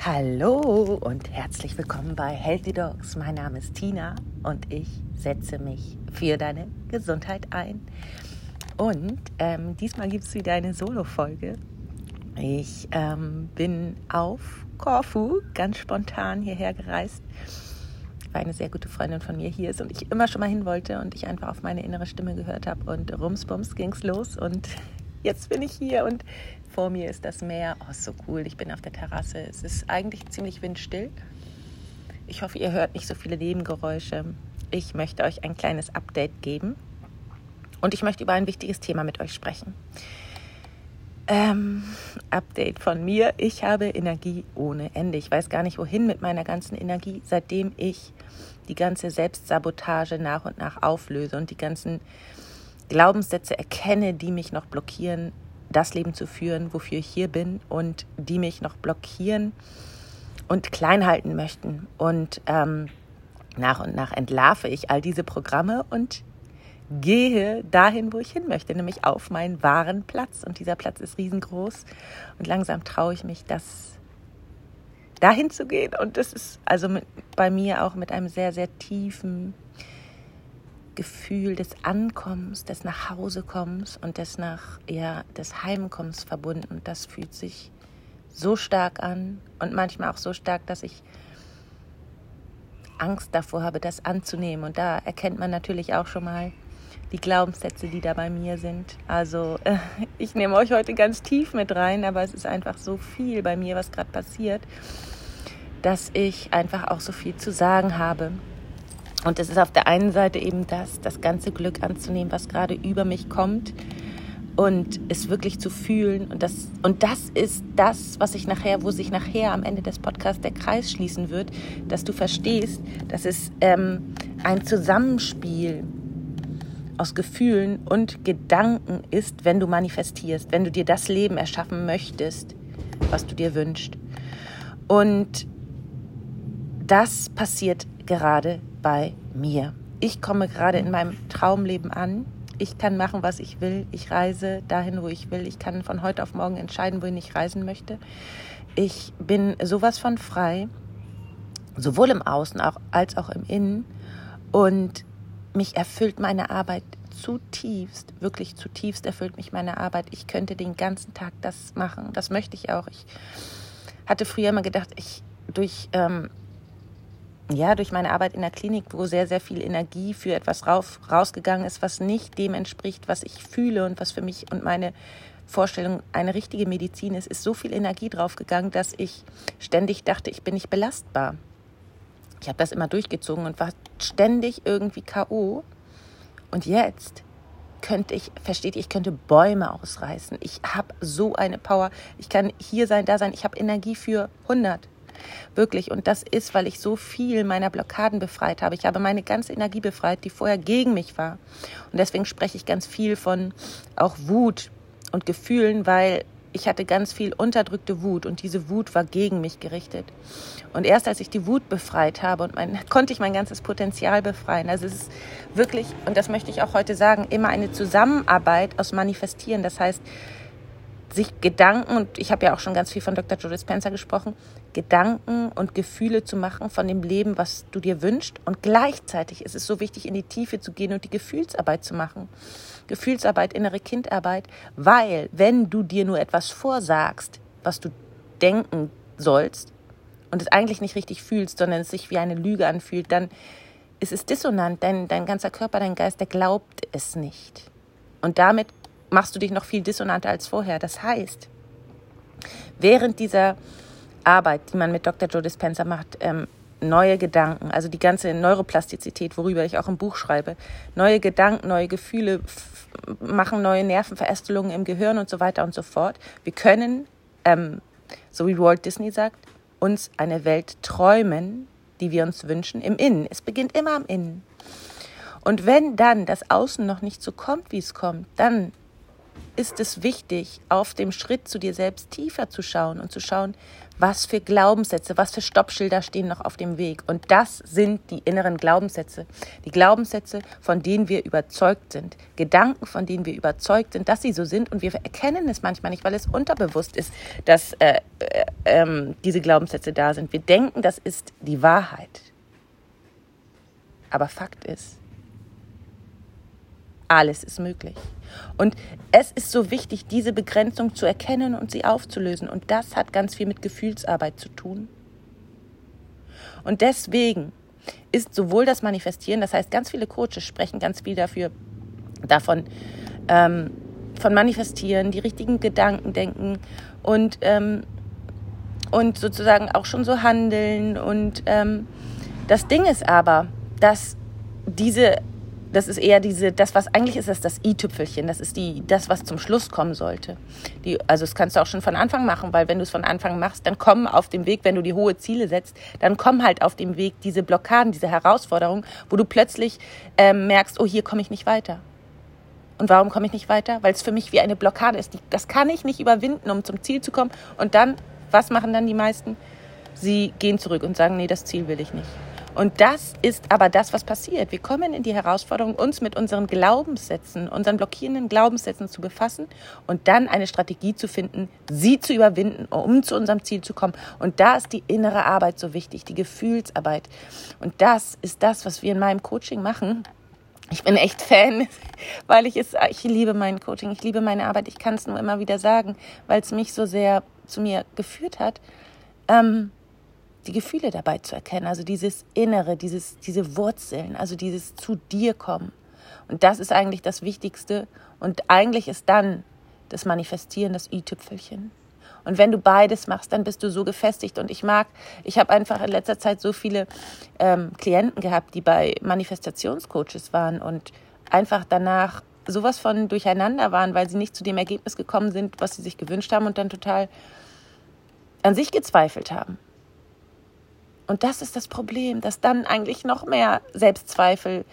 Hallo und herzlich willkommen bei Healthy Dogs. Mein Name ist Tina und ich setze mich für deine Gesundheit ein. Und ähm, diesmal gibt es wieder eine Solo-Folge. Ich ähm, bin auf Korfu ganz spontan hierher gereist, weil eine sehr gute Freundin von mir hier ist und ich immer schon mal hin wollte und ich einfach auf meine innere Stimme gehört habe und rumsbums es los und jetzt bin ich hier und vor mir ist das Meer. Oh, so cool. Ich bin auf der Terrasse. Es ist eigentlich ziemlich windstill. Ich hoffe, ihr hört nicht so viele Nebengeräusche. Ich möchte euch ein kleines Update geben und ich möchte über ein wichtiges Thema mit euch sprechen. Ähm, Update von mir. Ich habe Energie ohne Ende. Ich weiß gar nicht, wohin mit meiner ganzen Energie, seitdem ich die ganze Selbstsabotage nach und nach auflöse und die ganzen Glaubenssätze erkenne, die mich noch blockieren, das Leben zu führen, wofür ich hier bin und die mich noch blockieren und klein halten möchten. Und ähm, nach und nach entlarve ich all diese Programme und gehe dahin, wo ich hin möchte, nämlich auf meinen wahren Platz. Und dieser Platz ist riesengroß. Und langsam traue ich mich, das dahin zu gehen. Und das ist also mit, bei mir auch mit einem sehr, sehr tiefen Gefühl des Ankommens, des Nachhausekommens und des nach ja, des Heimkommens verbunden. Und das fühlt sich so stark an und manchmal auch so stark, dass ich Angst davor habe, das anzunehmen. Und da erkennt man natürlich auch schon mal die Glaubenssätze, die da bei mir sind. Also ich nehme euch heute ganz tief mit rein, aber es ist einfach so viel bei mir, was gerade passiert, dass ich einfach auch so viel zu sagen habe. Und es ist auf der einen Seite eben das, das ganze Glück anzunehmen, was gerade über mich kommt und es wirklich zu fühlen. Und das, und das ist das, was ich nachher, wo sich nachher am Ende des Podcasts der Kreis schließen wird, dass du verstehst, dass es ähm, ein Zusammenspiel aus Gefühlen und Gedanken ist, wenn du manifestierst, wenn du dir das Leben erschaffen möchtest, was du dir wünschst. Und das passiert gerade bei mir. Ich komme gerade in meinem Traumleben an. Ich kann machen, was ich will. Ich reise dahin, wo ich will. Ich kann von heute auf morgen entscheiden, wohin ich reisen möchte. Ich bin sowas von frei, sowohl im Außen als auch im Innen. Und mich erfüllt meine Arbeit zutiefst, wirklich zutiefst erfüllt mich meine Arbeit. Ich könnte den ganzen Tag das machen. Das möchte ich auch. Ich hatte früher immer gedacht, ich durch ähm, ja, durch meine Arbeit in der Klinik, wo sehr, sehr viel Energie für etwas rauf, rausgegangen ist, was nicht dem entspricht, was ich fühle und was für mich und meine Vorstellung eine richtige Medizin ist, ist so viel Energie draufgegangen, dass ich ständig dachte, ich bin nicht belastbar. Ich habe das immer durchgezogen und war ständig irgendwie K.O. Und jetzt könnte ich, versteht ihr, ich könnte Bäume ausreißen. Ich habe so eine Power. Ich kann hier sein, da sein. Ich habe Energie für 100. Wirklich. Und das ist, weil ich so viel meiner Blockaden befreit habe. Ich habe meine ganze Energie befreit, die vorher gegen mich war. Und deswegen spreche ich ganz viel von auch Wut und Gefühlen, weil ich hatte ganz viel unterdrückte Wut und diese Wut war gegen mich gerichtet. Und erst als ich die Wut befreit habe und mein, konnte ich mein ganzes Potenzial befreien. Also es ist wirklich, und das möchte ich auch heute sagen, immer eine Zusammenarbeit aus Manifestieren. Das heißt, sich Gedanken, und ich habe ja auch schon ganz viel von Dr. Joe Dispenza gesprochen, Gedanken und Gefühle zu machen von dem Leben, was du dir wünschst. Und gleichzeitig ist es so wichtig, in die Tiefe zu gehen und die Gefühlsarbeit zu machen. Gefühlsarbeit, innere Kindarbeit, weil wenn du dir nur etwas vorsagst, was du denken sollst und es eigentlich nicht richtig fühlst, sondern es sich wie eine Lüge anfühlt, dann ist es dissonant. Dein, dein ganzer Körper, dein Geist, der glaubt es nicht. Und damit machst du dich noch viel dissonanter als vorher. Das heißt, während dieser Arbeit, die man mit Dr. Joe Dispenza macht, ähm, neue Gedanken, also die ganze Neuroplastizität, worüber ich auch im Buch schreibe, neue Gedanken, neue Gefühle machen neue Nervenverästelungen im Gehirn und so weiter und so fort. Wir können, ähm, so wie Walt Disney sagt, uns eine Welt träumen, die wir uns wünschen, im Innen. Es beginnt immer am Innen. Und wenn dann das Außen noch nicht so kommt, wie es kommt, dann ist es wichtig, auf dem Schritt zu dir selbst tiefer zu schauen und zu schauen, was für Glaubenssätze, was für Stoppschilder stehen noch auf dem Weg. Und das sind die inneren Glaubenssätze. Die Glaubenssätze, von denen wir überzeugt sind. Gedanken, von denen wir überzeugt sind, dass sie so sind. Und wir erkennen es manchmal nicht, weil es unterbewusst ist, dass äh, äh, äh, diese Glaubenssätze da sind. Wir denken, das ist die Wahrheit. Aber Fakt ist, alles ist möglich. Und es ist so wichtig, diese Begrenzung zu erkennen und sie aufzulösen. Und das hat ganz viel mit Gefühlsarbeit zu tun. Und deswegen ist sowohl das Manifestieren, das heißt, ganz viele Coaches sprechen ganz viel dafür, davon, ähm, von Manifestieren, die richtigen Gedanken denken und, ähm, und sozusagen auch schon so handeln. Und ähm, das Ding ist aber, dass diese das ist eher diese, das, was eigentlich ist, das das i-Tüpfelchen. Das ist die, das, was zum Schluss kommen sollte. Die, also das kannst du auch schon von Anfang machen, weil wenn du es von Anfang machst, dann kommen auf dem Weg, wenn du die hohe Ziele setzt, dann kommen halt auf dem Weg diese Blockaden, diese Herausforderungen, wo du plötzlich ähm, merkst, oh, hier komme ich nicht weiter. Und warum komme ich nicht weiter? Weil es für mich wie eine Blockade ist. Die, das kann ich nicht überwinden, um zum Ziel zu kommen. Und dann, was machen dann die meisten? Sie gehen zurück und sagen, nee, das Ziel will ich nicht. Und das ist aber das, was passiert. Wir kommen in die Herausforderung, uns mit unseren Glaubenssätzen, unseren blockierenden Glaubenssätzen zu befassen und dann eine Strategie zu finden, sie zu überwinden, um zu unserem Ziel zu kommen. Und da ist die innere Arbeit so wichtig, die Gefühlsarbeit. Und das ist das, was wir in meinem Coaching machen. Ich bin echt Fan, weil ich es, ich liebe mein Coaching, ich liebe meine Arbeit. Ich kann es nur immer wieder sagen, weil es mich so sehr zu mir geführt hat. Ähm, die Gefühle dabei zu erkennen, also dieses Innere, dieses, diese Wurzeln, also dieses zu dir kommen. Und das ist eigentlich das Wichtigste. Und eigentlich ist dann das Manifestieren das i-Tüpfelchen. Und wenn du beides machst, dann bist du so gefestigt. Und ich mag, ich habe einfach in letzter Zeit so viele ähm, Klienten gehabt, die bei Manifestationscoaches waren und einfach danach sowas von durcheinander waren, weil sie nicht zu dem Ergebnis gekommen sind, was sie sich gewünscht haben und dann total an sich gezweifelt haben. Und das ist das Problem, dass dann eigentlich noch mehr Selbstzweifel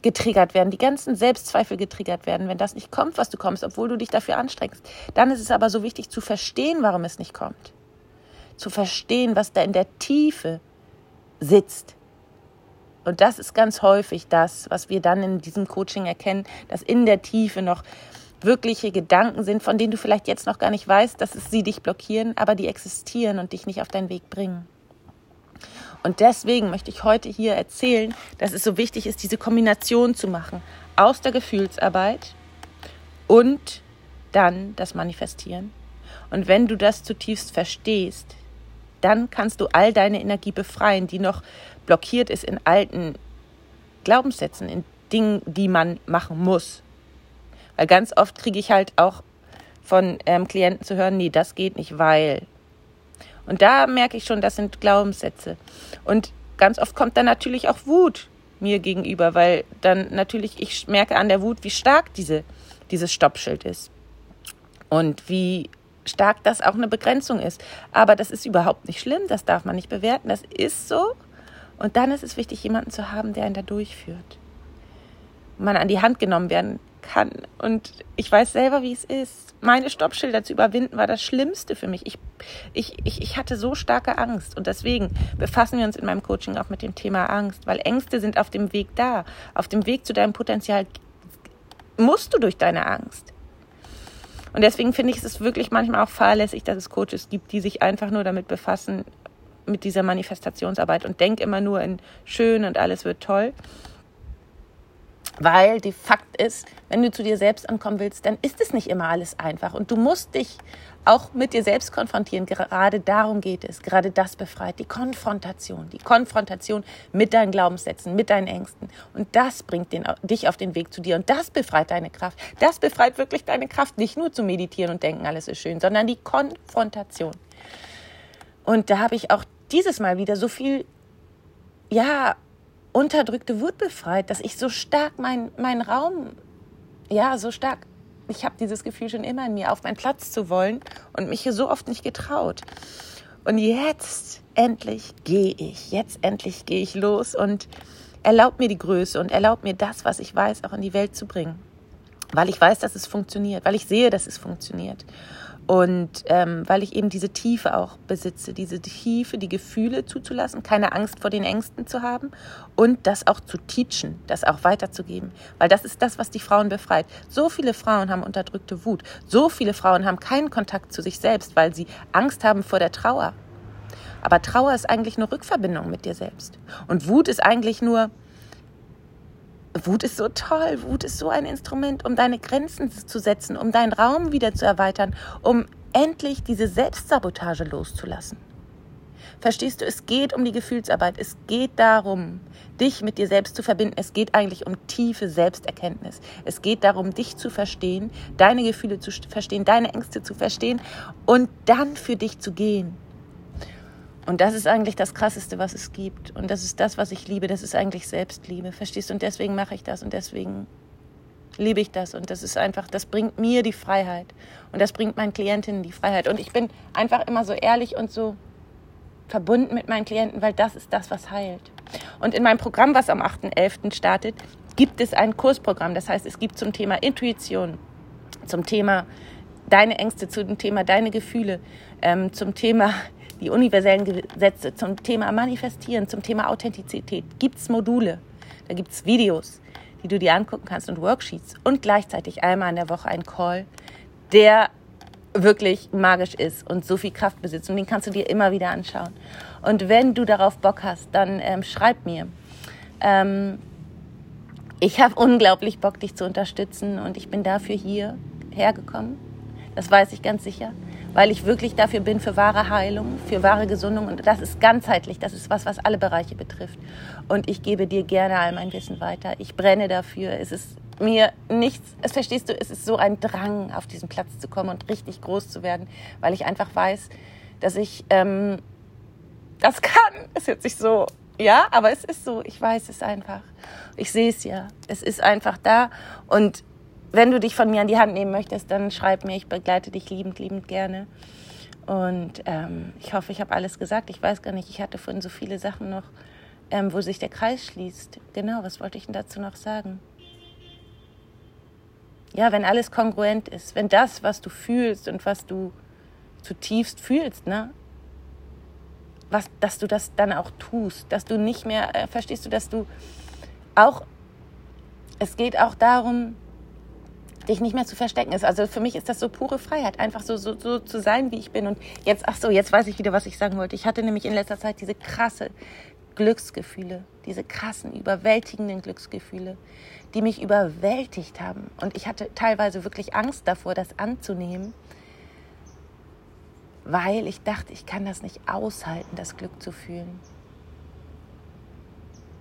getriggert werden, die ganzen Selbstzweifel getriggert werden, wenn das nicht kommt, was du kommst, obwohl du dich dafür anstrengst. Dann ist es aber so wichtig zu verstehen, warum es nicht kommt. Zu verstehen, was da in der Tiefe sitzt. Und das ist ganz häufig das, was wir dann in diesem Coaching erkennen, dass in der Tiefe noch wirkliche Gedanken sind, von denen du vielleicht jetzt noch gar nicht weißt, dass es sie dich blockieren, aber die existieren und dich nicht auf deinen Weg bringen. Und deswegen möchte ich heute hier erzählen, dass es so wichtig ist, diese Kombination zu machen aus der Gefühlsarbeit und dann das Manifestieren. Und wenn du das zutiefst verstehst, dann kannst du all deine Energie befreien, die noch blockiert ist in alten Glaubenssätzen, in Dingen, die man machen muss. Weil ganz oft kriege ich halt auch von ähm, Klienten zu hören, nee, das geht nicht, weil und da merke ich schon, das sind Glaubenssätze. Und ganz oft kommt dann natürlich auch Wut mir gegenüber, weil dann natürlich ich merke an der Wut, wie stark diese, dieses Stoppschild ist. Und wie stark das auch eine Begrenzung ist. Aber das ist überhaupt nicht schlimm, das darf man nicht bewerten, das ist so. Und dann ist es wichtig, jemanden zu haben, der einen da durchführt. Man an die Hand genommen werden kann. Und ich weiß selber, wie es ist. Meine Stoppschilder zu überwinden war das Schlimmste für mich. Ich, ich, ich, ich hatte so starke Angst. Und deswegen befassen wir uns in meinem Coaching auch mit dem Thema Angst, weil Ängste sind auf dem Weg da. Auf dem Weg zu deinem Potenzial musst du durch deine Angst. Und deswegen finde ich es wirklich manchmal auch fahrlässig, dass es Coaches gibt, die sich einfach nur damit befassen, mit dieser Manifestationsarbeit und denk immer nur in schön und alles wird toll. Weil die Fakt ist, wenn du zu dir selbst ankommen willst, dann ist es nicht immer alles einfach. Und du musst dich auch mit dir selbst konfrontieren. Gerade darum geht es. Gerade das befreit. Die Konfrontation. Die Konfrontation mit deinen Glaubenssätzen, mit deinen Ängsten. Und das bringt den, dich auf den Weg zu dir. Und das befreit deine Kraft. Das befreit wirklich deine Kraft. Nicht nur zu meditieren und denken, alles ist schön, sondern die Konfrontation. Und da habe ich auch dieses Mal wieder so viel, ja, unterdrückte Wut befreit, dass ich so stark meinen mein Raum, ja, so stark, ich habe dieses Gefühl schon immer in mir, auf meinen Platz zu wollen und mich hier so oft nicht getraut. Und jetzt endlich gehe ich, jetzt endlich gehe ich los und erlaubt mir die Größe und erlaubt mir das, was ich weiß, auch in die Welt zu bringen. weil ich weiß, dass es funktioniert, weil ich sehe, dass es funktioniert. Und ähm, weil ich eben diese Tiefe auch besitze, diese Tiefe, die Gefühle zuzulassen, keine Angst vor den Ängsten zu haben und das auch zu teachen, das auch weiterzugeben. Weil das ist das, was die Frauen befreit. So viele Frauen haben unterdrückte Wut. So viele Frauen haben keinen Kontakt zu sich selbst, weil sie Angst haben vor der Trauer. Aber Trauer ist eigentlich nur Rückverbindung mit dir selbst. Und Wut ist eigentlich nur, Wut ist so toll. Wut ist so ein Instrument, um deine Grenzen zu setzen, um deinen Raum wieder zu erweitern, um endlich diese Selbstsabotage loszulassen. Verstehst du, es geht um die Gefühlsarbeit. Es geht darum, dich mit dir selbst zu verbinden. Es geht eigentlich um tiefe Selbsterkenntnis. Es geht darum, dich zu verstehen, deine Gefühle zu verstehen, deine Ängste zu verstehen und dann für dich zu gehen. Und das ist eigentlich das Krasseste, was es gibt. Und das ist das, was ich liebe. Das ist eigentlich Selbstliebe. Verstehst du? Und deswegen mache ich das und deswegen liebe ich das. Und das ist einfach, das bringt mir die Freiheit. Und das bringt meinen Klientinnen die Freiheit. Und ich bin einfach immer so ehrlich und so verbunden mit meinen Klienten, weil das ist das, was heilt. Und in meinem Programm, was am 8.11. startet, gibt es ein Kursprogramm. Das heißt, es gibt zum Thema Intuition, zum Thema deine Ängste, zum Thema deine Gefühle, ähm, zum Thema die universellen Gesetze zum Thema Manifestieren, zum Thema Authentizität, gibt es Module, da gibt es Videos, die du dir angucken kannst und Worksheets und gleichzeitig einmal in der Woche ein Call, der wirklich magisch ist und so viel Kraft besitzt und den kannst du dir immer wieder anschauen. Und wenn du darauf Bock hast, dann ähm, schreib mir. Ähm, ich habe unglaublich Bock, dich zu unterstützen und ich bin dafür hier hergekommen. Das weiß ich ganz sicher weil ich wirklich dafür bin für wahre Heilung, für wahre Gesundung und das ist ganzheitlich, das ist was, was alle Bereiche betrifft. Und ich gebe dir gerne all mein Wissen weiter. Ich brenne dafür. Es ist mir nichts, es verstehst du, es ist so ein Drang, auf diesen Platz zu kommen und richtig groß zu werden, weil ich einfach weiß, dass ich ähm, das kann. Es hört sich so, ja, aber es ist so. Ich weiß es einfach. Ich sehe es ja. Es ist einfach da und wenn du dich von mir an die Hand nehmen möchtest, dann schreib mir. Ich begleite dich liebend, liebend gerne. Und ähm, ich hoffe, ich habe alles gesagt. Ich weiß gar nicht, ich hatte vorhin so viele Sachen noch, ähm, wo sich der Kreis schließt. Genau, was wollte ich denn dazu noch sagen? Ja, wenn alles kongruent ist, wenn das, was du fühlst und was du zutiefst fühlst, ne, was, dass du das dann auch tust, dass du nicht mehr, äh, verstehst du, dass du auch, es geht auch darum, dich nicht mehr zu verstecken ist. Also für mich ist das so pure Freiheit, einfach so, so, so zu sein, wie ich bin. Und jetzt, ach so, jetzt weiß ich wieder, was ich sagen wollte. Ich hatte nämlich in letzter Zeit diese krasse Glücksgefühle, diese krassen, überwältigenden Glücksgefühle, die mich überwältigt haben. Und ich hatte teilweise wirklich Angst davor, das anzunehmen, weil ich dachte, ich kann das nicht aushalten, das Glück zu fühlen.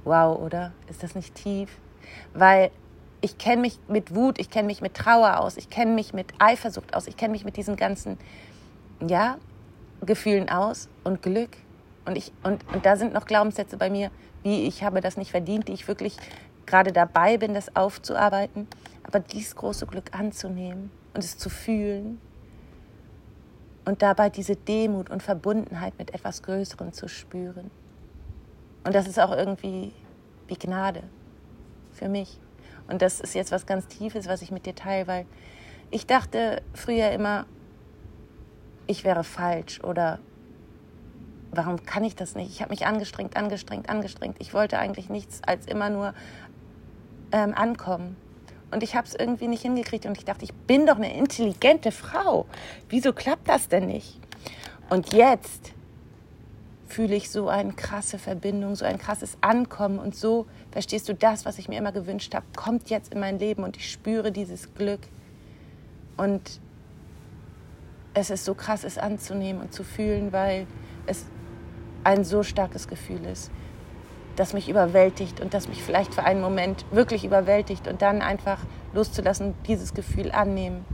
Wow, oder? Ist das nicht tief? Weil ich kenne mich mit Wut, ich kenne mich mit Trauer aus, ich kenne mich mit Eifersucht aus, ich kenne mich mit diesen ganzen, ja, Gefühlen aus und Glück. Und, ich, und, und da sind noch Glaubenssätze bei mir, wie ich habe das nicht verdient, die ich wirklich gerade dabei bin, das aufzuarbeiten. Aber dieses große Glück anzunehmen und es zu fühlen und dabei diese Demut und Verbundenheit mit etwas Größerem zu spüren. Und das ist auch irgendwie wie Gnade für mich. Und das ist jetzt was ganz Tiefes, was ich mit dir teile, weil ich dachte früher immer, ich wäre falsch oder warum kann ich das nicht? Ich habe mich angestrengt, angestrengt, angestrengt. Ich wollte eigentlich nichts als immer nur ähm, ankommen. Und ich habe es irgendwie nicht hingekriegt und ich dachte, ich bin doch eine intelligente Frau. Wieso klappt das denn nicht? Und jetzt fühle ich so eine krasse Verbindung, so ein krasses Ankommen und so, verstehst du, das, was ich mir immer gewünscht habe, kommt jetzt in mein Leben und ich spüre dieses Glück. Und es ist so krass, es anzunehmen und zu fühlen, weil es ein so starkes Gefühl ist, das mich überwältigt und das mich vielleicht für einen Moment wirklich überwältigt und dann einfach loszulassen, dieses Gefühl annehmen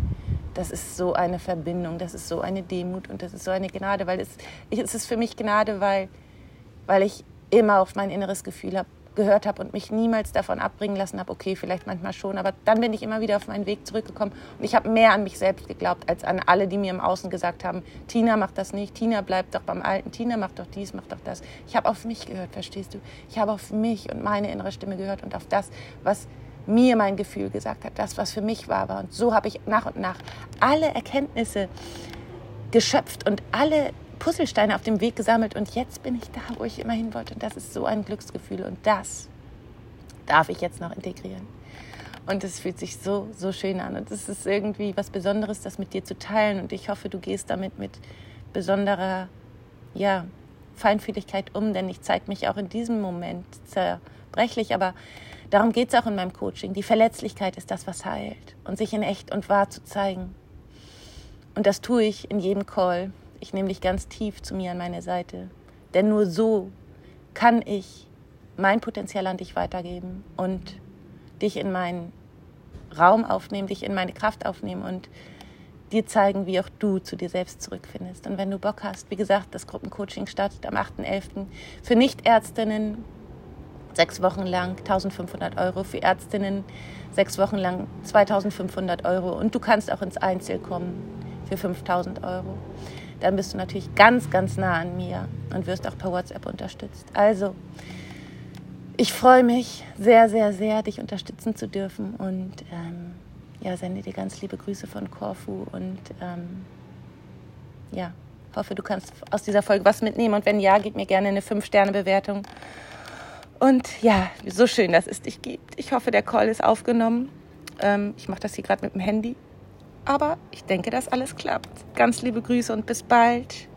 das ist so eine Verbindung, das ist so eine Demut und das ist so eine Gnade, weil es, es ist für mich Gnade, weil, weil ich immer auf mein inneres Gefühl hab, gehört habe und mich niemals davon abbringen lassen habe, okay, vielleicht manchmal schon, aber dann bin ich immer wieder auf meinen Weg zurückgekommen und ich habe mehr an mich selbst geglaubt, als an alle, die mir im Außen gesagt haben, Tina macht das nicht, Tina bleibt doch beim Alten, Tina macht doch dies, macht doch das. Ich habe auf mich gehört, verstehst du? Ich habe auf mich und meine innere Stimme gehört und auf das, was mir mein Gefühl gesagt hat, das, was für mich war, war. Und so habe ich nach und nach alle Erkenntnisse geschöpft und alle Puzzlesteine auf dem Weg gesammelt. Und jetzt bin ich da, wo ich immer hin wollte. Und das ist so ein Glücksgefühl. Und das darf ich jetzt noch integrieren. Und es fühlt sich so, so schön an. Und es ist irgendwie was Besonderes, das mit dir zu teilen. Und ich hoffe, du gehst damit mit besonderer, ja, Feinfühligkeit um, denn ich zeige mich auch in diesem Moment zerbrechlich, aber darum geht es auch in meinem Coaching. Die Verletzlichkeit ist das, was heilt und sich in echt und wahr zu zeigen. Und das tue ich in jedem Call. Ich nehme dich ganz tief zu mir an meine Seite, denn nur so kann ich mein Potenzial an dich weitergeben und dich in meinen Raum aufnehmen, dich in meine Kraft aufnehmen und dir zeigen, wie auch du zu dir selbst zurückfindest. Und wenn du Bock hast, wie gesagt, das Gruppencoaching startet am 8.11. für Nichtärztinnen sechs Wochen lang 1500 Euro, für Ärztinnen sechs Wochen lang 2500 Euro und du kannst auch ins Einzel kommen für 5000 Euro. Dann bist du natürlich ganz, ganz nah an mir und wirst auch per WhatsApp unterstützt. Also, ich freue mich sehr, sehr, sehr, dich unterstützen zu dürfen und ähm, ja, sende dir ganz liebe Grüße von Korfu und ähm, ja, hoffe, du kannst aus dieser Folge was mitnehmen und wenn ja, gib mir gerne eine 5-Sterne-Bewertung. Und ja, so schön, dass es dich gibt. Ich hoffe, der Call ist aufgenommen. Ähm, ich mache das hier gerade mit dem Handy. Aber ich denke, dass alles klappt. Ganz liebe Grüße und bis bald.